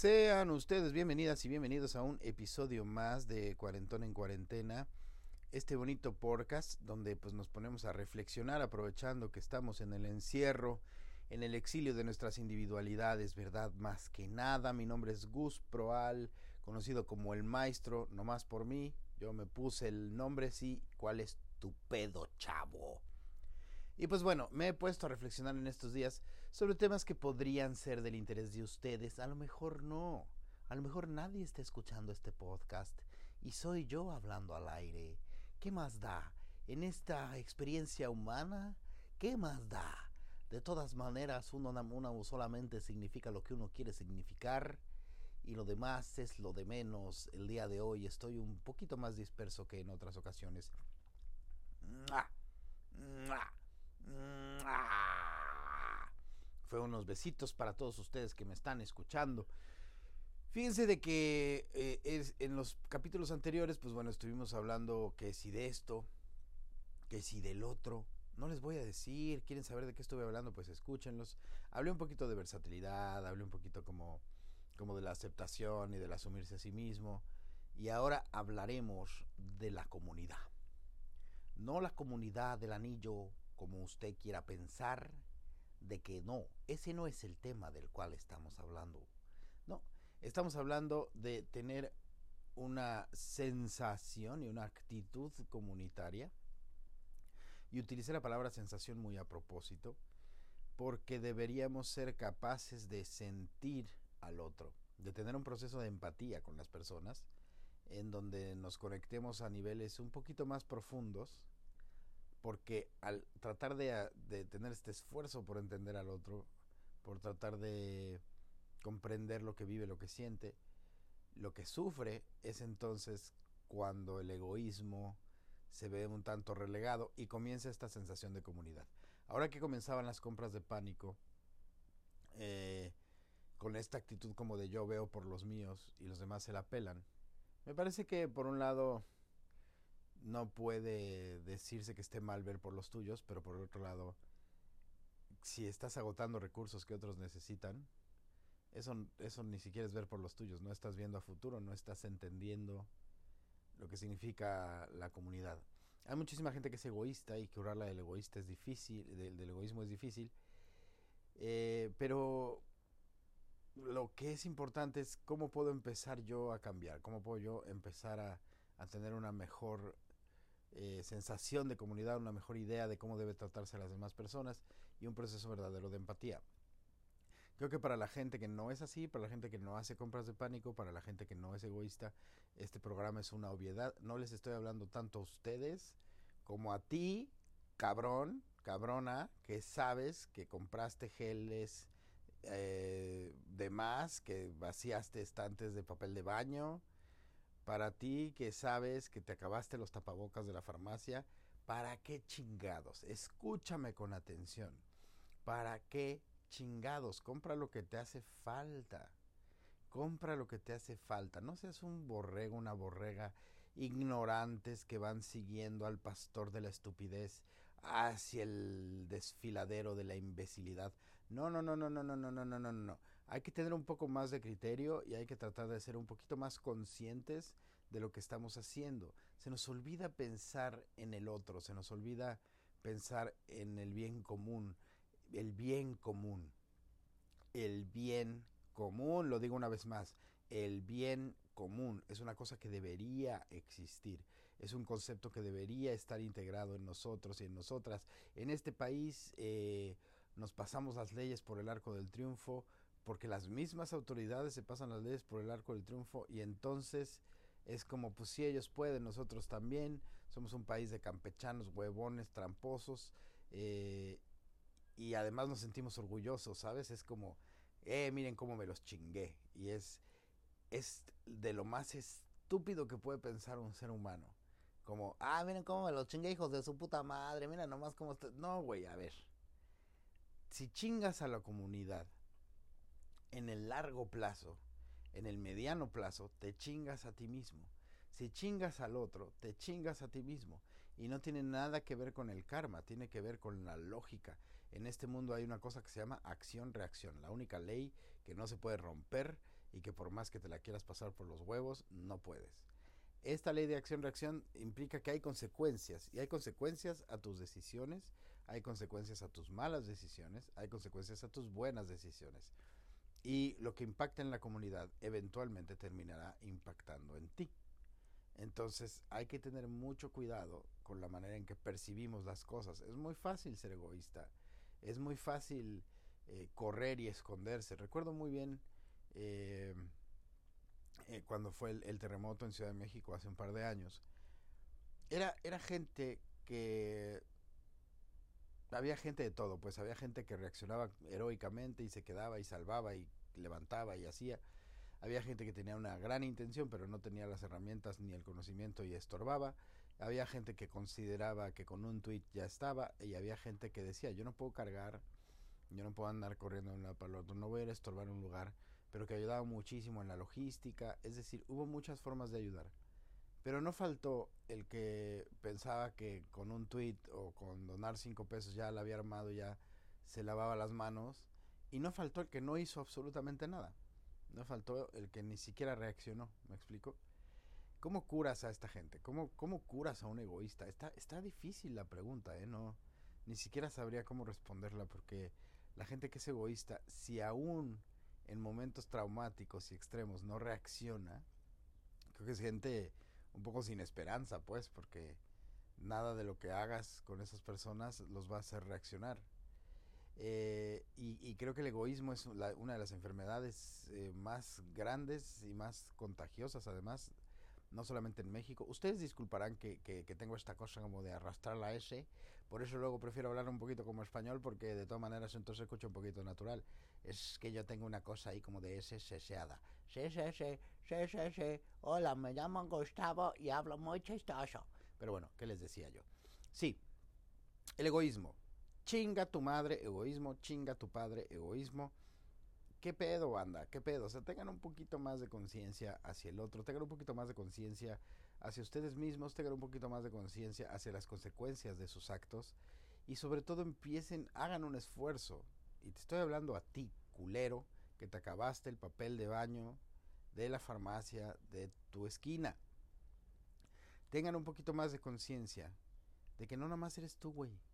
Sean ustedes bienvenidas y bienvenidos a un episodio más de Cuarentón en Cuarentena. Este bonito podcast donde pues nos ponemos a reflexionar aprovechando que estamos en el encierro, en el exilio de nuestras individualidades, ¿verdad? Más que nada, mi nombre es Gus Proal, conocido como el maestro, nomás por mí. Yo me puse el nombre, sí, ¿cuál es tu pedo, chavo? Y pues bueno, me he puesto a reflexionar en estos días sobre temas que podrían ser del interés de ustedes. A lo mejor no. A lo mejor nadie está escuchando este podcast y soy yo hablando al aire. ¿Qué más da? En esta experiencia humana, ¿qué más da? De todas maneras, uno, uno solamente significa lo que uno quiere significar y lo demás es lo de menos. El día de hoy estoy un poquito más disperso que en otras ocasiones. Fue unos besitos para todos ustedes que me están escuchando. Fíjense de que eh, es, en los capítulos anteriores, pues bueno, estuvimos hablando que si de esto, que si del otro. No les voy a decir, quieren saber de qué estuve hablando, pues escúchenlos. Hablé un poquito de versatilidad, hablé un poquito como, como de la aceptación y del asumirse a sí mismo. Y ahora hablaremos de la comunidad. No la comunidad del anillo como usted quiera pensar, de que no, ese no es el tema del cual estamos hablando. No, estamos hablando de tener una sensación y una actitud comunitaria. Y utilicé la palabra sensación muy a propósito, porque deberíamos ser capaces de sentir al otro, de tener un proceso de empatía con las personas, en donde nos conectemos a niveles un poquito más profundos porque al tratar de, tener este esfuerzo por entender al otro, por tratar de comprender lo que vive, lo que siente, lo que sufre es entonces cuando el egoísmo se ve un tanto relegado y comienza esta sensación de comunidad. Ahora que comenzaban las compras de pánico, eh, con esta actitud como de yo veo por los míos y los demás se la pelan, me parece que por un lado no puede decirse que esté mal ver por los tuyos, pero por otro lado, si estás agotando recursos que otros necesitan, eso, eso ni siquiera es ver por los tuyos, no estás viendo a futuro, no estás entendiendo lo que significa la comunidad. Hay muchísima gente que es egoísta y curarla del egoísta es difícil, del, egoísmo es difícil, eh, pero lo que es importante es cómo puedo empezar yo a cambiar, cómo puedo yo empezar a, a tener una mejor eh, sensación de comunidad, una mejor idea de cómo debe tratarse a las demás personas y un proceso verdadero de empatía. Creo que para la gente que no es así, para la gente que no hace compras de pánico, para la gente que no es egoísta, este programa es una obviedad. No les estoy hablando tanto a ustedes como a ti, cabrón, cabrona, que sabes que compraste geles eh, de más, que vaciaste estantes de papel de baño, para ti que sabes que te acabaste los tapabocas de la farmacia, ¿para qué chingados? Escúchame con atención. ¿Para qué chingados? Compra lo que te hace falta. Compra lo que te hace falta. No seas un borrego, una borrega ignorantes que van siguiendo al pastor de la estupidez hacia el desfiladero de la imbecilidad. No, no, no, no, no, no, no, no, no, no, no. Hay que tener un poco más de criterio y hay que tratar de ser un poquito más conscientes de lo que estamos haciendo. Se nos olvida pensar en el otro, se nos olvida pensar en el bien común, el bien común, el bien común, lo digo una vez más, el bien común, es una cosa que debería existir, es un concepto que debería estar integrado en nosotros y en nosotras. En este país eh, nos pasamos las leyes por el arco del triunfo, porque las mismas autoridades se pasan las leyes por el arco del triunfo y entonces es como pues si ellos pueden, nosotros también, somos un país de campechanos, huevones, tramposos, eh, y además nos sentimos orgullosos, ¿sabes? Es como, eh, miren cómo me los chingué, y es es de lo más estúpido que puede pensar un ser humano. Como, ah, miren cómo me los chingué, hijos de su puta madre, mira nomás cómo está. No, güey, a ver. Si chingas a la comunidad en el largo plazo, en el mediano plazo, te chingas a ti mismo. Si chingas al otro, te chingas a ti mismo. Y no tiene nada que ver con el karma, tiene que ver con la lógica. En este mundo hay una cosa que se llama acción-reacción. La única ley que no se puede romper y que por más que te la quieras pasar por los huevos, no puedes. Esta ley de acción-reacción implica que hay consecuencias y hay consecuencias a tus decisiones, hay consecuencias a tus malas decisiones, hay consecuencias a tus buenas decisiones. Y lo que impacta en la comunidad eventualmente terminará impactando en ti. Entonces hay que tener mucho cuidado con la manera en que percibimos las cosas. Es muy fácil ser egoísta, es muy fácil eh, correr y esconderse. Recuerdo muy bien eh, eh, cuando fue el, terremoto en Ciudad de México hace un par de años. Era, era gente que... Había gente de todo, pues había gente que reaccionaba heroicamente y se quedaba y salvaba y levantaba y hacía. Había gente que tenía una gran intención pero no tenía las herramientas ni el conocimiento y estorbaba. Había gente que consideraba que con un tweet ya estaba y había gente que decía yo no puedo cargar, yo no puedo andar corriendo de un lado para el otro, no voy a a estorbar un lugar, pero que ayudaba muchísimo en la logística. Es decir, hubo muchas formas de ayudar. Pero no faltó el que pensaba que con un tweet o con donar cinco pesos ya la había armado, ya se lavaba las manos. Y no faltó el que no hizo absolutamente nada. No faltó el que ni siquiera reaccionó, ¿me explico? ¿Cómo curas a esta gente? ¿Cómo, cómo curas a un egoísta? Está, está difícil la pregunta, ¿eh? No, ni siquiera sabría cómo responderla porque la gente que es egoísta, si aún en momentos traumáticos y extremos no reacciona, creo que es gente un poco sin esperanza, pues, porque nada de lo que hagas con esas personas los va a hacer reaccionar. Eh, y, creo que el egoísmo es una de las enfermedades eh, más grandes y más contagiosas, además, no solamente en México. Ustedes disculparán que, que, tengo esta cosa como de arrastrar la S, por eso luego prefiero hablar un poquito como español, porque de todas maneras entonces escucho un poquito natural. Es que yo tengo una cosa ahí como de S seseada. Sí, sí, sí, sí, sí, sí. Hola, me llamo Gustavo y hablo muy chistoso. Pero bueno, ¿qué les decía yo? Sí, el egoísmo Chinga tu madre, egoísmo, chinga tu padre, egoísmo. ¿Qué pedo, banda? ¿Qué pedo? O sea, tengan un poquito más de conciencia hacia el otro, tengan un poquito más de conciencia hacia ustedes mismos, tengan un poquito más de conciencia hacia las consecuencias de sus actos y sobre todo empiecen, hagan un esfuerzo. Y te estoy hablando a ti, culero, que te acabaste el papel de baño de la farmacia de tu esquina. Tengan un poquito más de conciencia de que no nada más eres tú, güey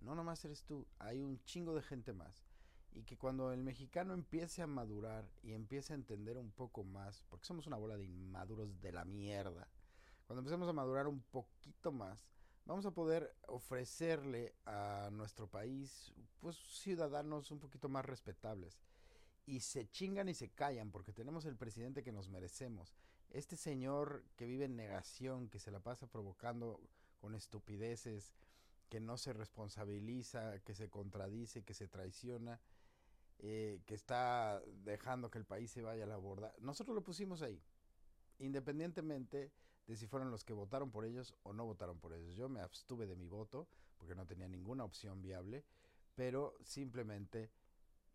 no nomás eres tú, hay un chingo de gente más. Y que cuando el mexicano empiece a madurar y empiece a entender un poco más, porque somos una bola de inmaduros de la mierda, cuando empecemos a madurar un poquito más, vamos a poder ofrecerle a nuestro país pues ciudadanos un poquito más respetables. Y se chingan y se callan porque tenemos el presidente que nos merecemos. Este señor que vive en negación, que se la pasa provocando con estupideces, que no se responsabiliza, que se contradice, que se traiciona, eh, que está dejando que el país se vaya a la borda. Nosotros lo pusimos ahí, independientemente de si fueron los que votaron por ellos o no votaron por ellos. Yo me abstuve de mi voto porque no tenía ninguna opción viable, pero simplemente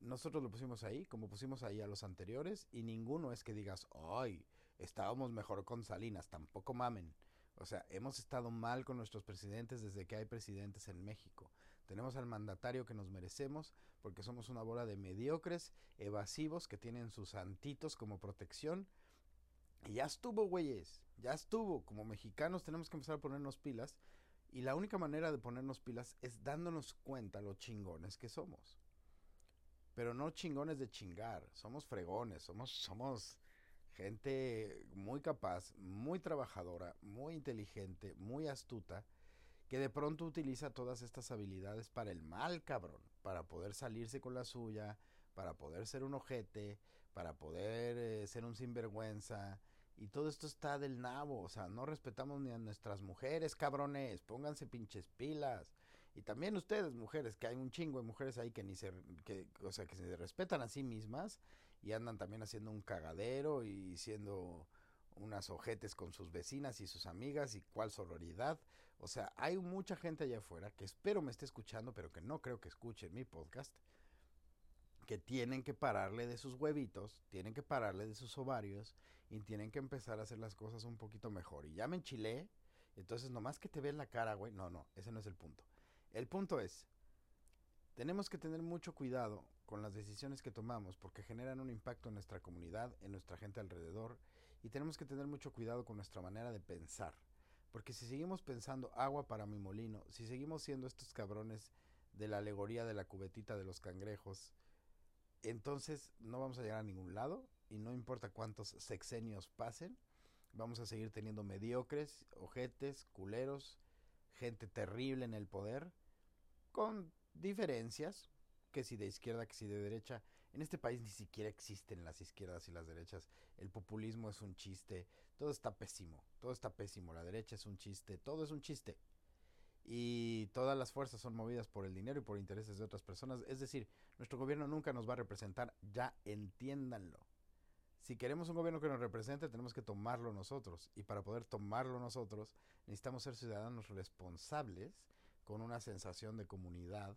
nosotros lo pusimos ahí, como pusimos ahí a los anteriores, y ninguno es que digas, ay, estábamos mejor con Salinas, tampoco mamen. O sea, hemos estado mal con nuestros presidentes desde que hay presidentes en México. Tenemos al mandatario que nos merecemos porque somos una bola de mediocres, evasivos, que tienen sus santitos como protección. Y ya estuvo, güeyes, ya estuvo. Como mexicanos tenemos que empezar a ponernos pilas. Y la única manera de ponernos pilas es dándonos cuenta lo chingones que somos. Pero no chingones de chingar, somos fregones, somos, somos gente muy capaz, muy trabajadora, muy inteligente, muy astuta, que de pronto utiliza todas estas habilidades para el mal, cabrón, para poder salirse con la suya, para poder ser un ojete, para poder eh, ser un sinvergüenza. Y todo esto está del nabo, o sea, no respetamos ni a nuestras mujeres, cabrones, pónganse pinches pilas. Y también ustedes, mujeres, que hay un chingo de mujeres ahí que ni se, que, o sea, que se respetan a sí mismas y andan también haciendo un cagadero y siendo unas ojetes con sus vecinas y sus amigas y cuál sororidad. O sea, hay mucha gente allá afuera que espero me esté escuchando, pero que no creo que escuchen mi podcast, que tienen que pararle de sus huevitos, tienen que pararle de sus ovarios y tienen que empezar a hacer las cosas un poquito mejor. Y ya me enchilé, entonces nomás que te ven la cara, güey. No, no, ese no es el punto. El punto es, tenemos que tener mucho cuidado con las decisiones que tomamos porque generan un impacto en nuestra comunidad, en nuestra gente alrededor y tenemos que tener mucho cuidado con nuestra manera de pensar. Porque si seguimos pensando agua para mi molino, si seguimos siendo estos cabrones de la alegoría de la cubetita de los cangrejos, entonces no vamos a llegar a ningún lado y no importa cuántos sexenios pasen, vamos a seguir teniendo mediocres, ojetes, culeros, gente terrible en el poder, con diferencias, que si de izquierda, que si de derecha. En este país ni siquiera existen las izquierdas y las derechas. El populismo es un chiste, todo está pésimo, todo está pésimo, la derecha es un chiste, todo es un chiste. Y todas las fuerzas son movidas por el dinero y por intereses de otras personas. Es decir, nuestro gobierno nunca nos va a representar, ya entiéndanlo. Si queremos un gobierno que nos represente, tenemos que tomarlo nosotros. Y para poder tomarlo nosotros, necesitamos ser ciudadanos responsables, con una sensación de comunidad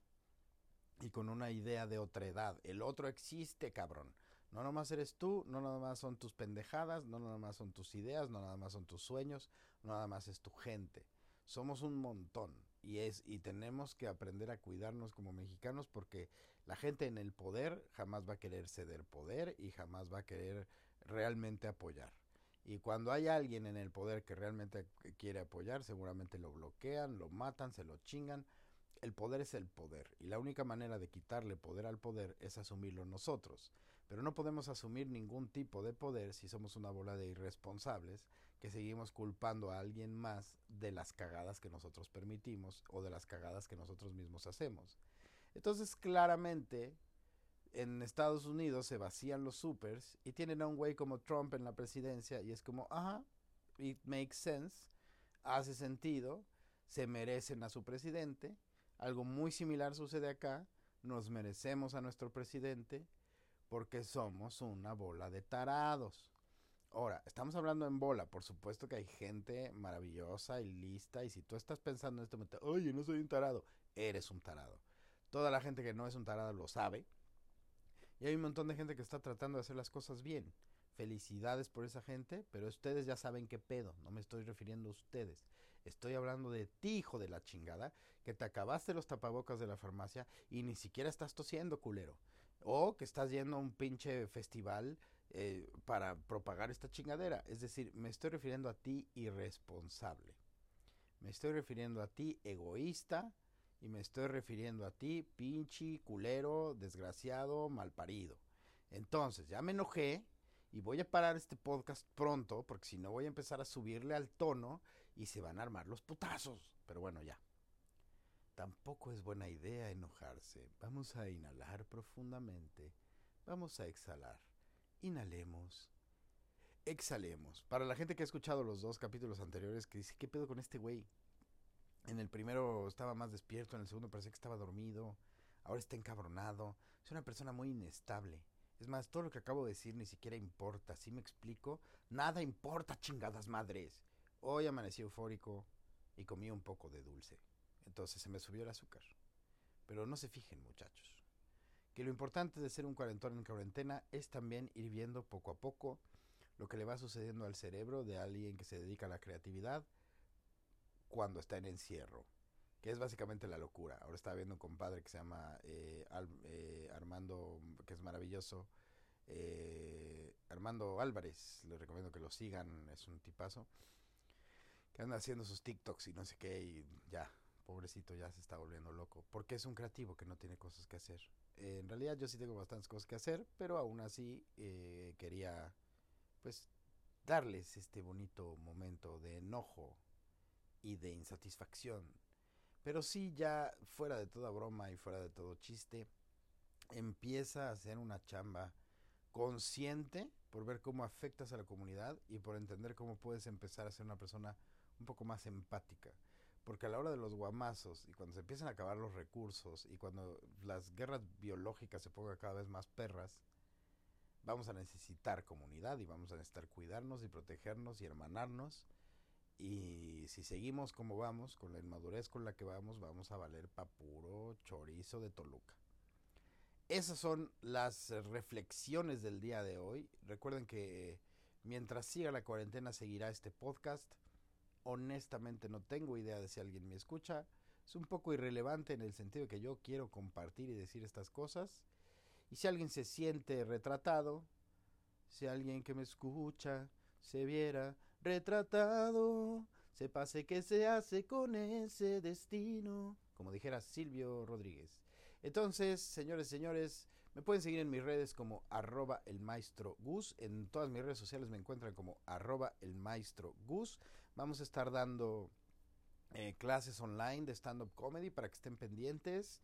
y con una idea de otredad. El otro existe, cabrón. No nomás eres tú, no nada más son tus pendejadas, no nada más son tus ideas, no nada más son tus sueños, no nada más es tu gente. Somos un montón y es y tenemos que aprender a cuidarnos como mexicanos porque la gente en el poder jamás va a querer ceder poder y jamás va a querer realmente apoyar. Y cuando hay alguien en el poder que realmente quiere apoyar, seguramente lo bloquean, lo matan, se lo chingan. El poder es el poder y la única manera de quitarle poder al poder es asumirlo nosotros. Pero no podemos asumir ningún tipo de poder si somos una bola de irresponsables que seguimos culpando a alguien más de las cagadas que nosotros permitimos o de las cagadas que nosotros mismos hacemos. Entonces, claramente, en Estados Unidos se vacían los supers y tienen a un güey como Trump en la presidencia y es como, ajá, it makes sense, hace sentido, se merecen a su presidente. Algo muy similar sucede acá, nos merecemos a nuestro presidente porque somos una bola de tarados. Ahora, estamos hablando en bola, por supuesto que hay gente maravillosa y lista, y si tú estás pensando en este momento, oye, no soy un tarado, eres un tarado. Toda la gente que no es un tarado lo sabe, y hay un montón de gente que está tratando de hacer las cosas bien. Felicidades por esa gente, pero ustedes ya saben qué pedo, no me estoy refiriendo a ustedes. Estoy hablando de ti, hijo de la chingada, que te acabaste los tapabocas de la farmacia y ni siquiera estás tosiendo, culero. O que estás yendo a un pinche festival eh, para propagar esta chingadera. Es decir, me estoy refiriendo a ti irresponsable. Me estoy refiriendo a ti egoísta y me estoy refiriendo a ti pinche, culero, desgraciado, malparido. Entonces, ya me enojé y voy a parar este podcast pronto porque si no voy a empezar a subirle al tono y se van a armar los putazos. Pero bueno, ya. Tampoco es buena idea enojarse. Vamos a inhalar profundamente. Vamos a exhalar. Inhalemos. Exhalemos. Para la gente que ha escuchado los dos capítulos anteriores que dice, ¿qué pedo con este güey? En el primero estaba más despierto, en el segundo parecía que estaba dormido, ahora está encabronado. Es una persona muy inestable. Es más, todo lo que acabo de decir ni siquiera importa. ¿Sí me explico? Nada importa, chingadas madres. Hoy amanecí eufórico y comí un poco de dulce. Entonces se me subió el azúcar. Pero no se fijen, muchachos que lo importante de ser un cuarentón en cuarentena es también ir viendo poco a poco lo que le va sucediendo al cerebro de alguien que se dedica a la creatividad cuando está en encierro, que es básicamente la locura. Ahora estaba viendo un compadre que se llama eh, eh, Armando, que es maravilloso, eh, Armando Álvarez, les recomiendo que lo sigan, es un tipazo, que anda haciendo sus TikToks y no sé qué, y ya, pobrecito, ya se está volviendo loco, porque es un creativo que no tiene cosas que hacer en realidad yo sí tengo bastantes cosas que hacer, pero aún así eh, quería pues darles este bonito momento de enojo y de insatisfacción. Pero sí ya fuera de toda broma y fuera de todo chiste, empieza a hacer una chamba consciente por ver cómo afectas a la comunidad y por entender cómo puedes empezar a ser una persona un poco más empática. Porque a la hora de los guamazos y cuando se empiezan a acabar los recursos y cuando las guerras biológicas se pongan cada vez más perras, vamos a necesitar comunidad y vamos a necesitar cuidarnos y protegernos y hermanarnos. Y si seguimos como vamos, con la inmadurez con la que vamos, vamos a valer pa' puro chorizo de Toluca. Esas son las reflexiones del día de hoy. Recuerden que mientras siga la cuarentena seguirá este podcast honestamente no tengo idea de si alguien me escucha. Es un poco irrelevante en el sentido de que yo quiero compartir y decir estas cosas. Y si alguien se siente retratado, si alguien que me escucha se viera retratado, se pase que se hace con ese destino, como dijera Silvio Rodríguez. Entonces, señores, señores, me pueden seguir en mis redes como arroba el maestro Gus. En todas mis redes sociales me encuentran como arroba el maestro Gus. Vamos a estar dando eh, clases online de stand-up comedy para que estén pendientes.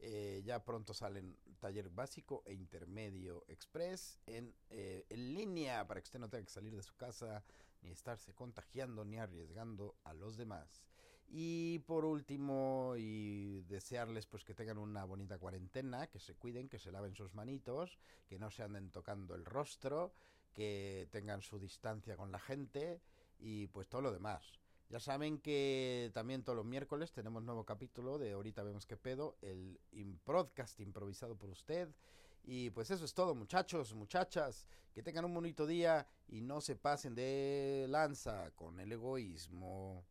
Eh, ya pronto salen taller básico e intermedio express en, eh, en línea para que usted no tenga que salir de su casa ni estarse contagiando ni arriesgando a los demás. Y por último, y desearles pues que tengan una bonita cuarentena, que se cuiden, que se laven sus manitos, que no se anden tocando el rostro, que tengan su distancia con la gente y pues todo lo demás. Ya saben que también todos los miércoles tenemos nuevo capítulo de Ahorita vemos qué pedo, el podcast improvisado por usted. Y pues eso es todo, muchachos, muchachas. Que tengan un bonito día y no se pasen de lanza con el egoísmo.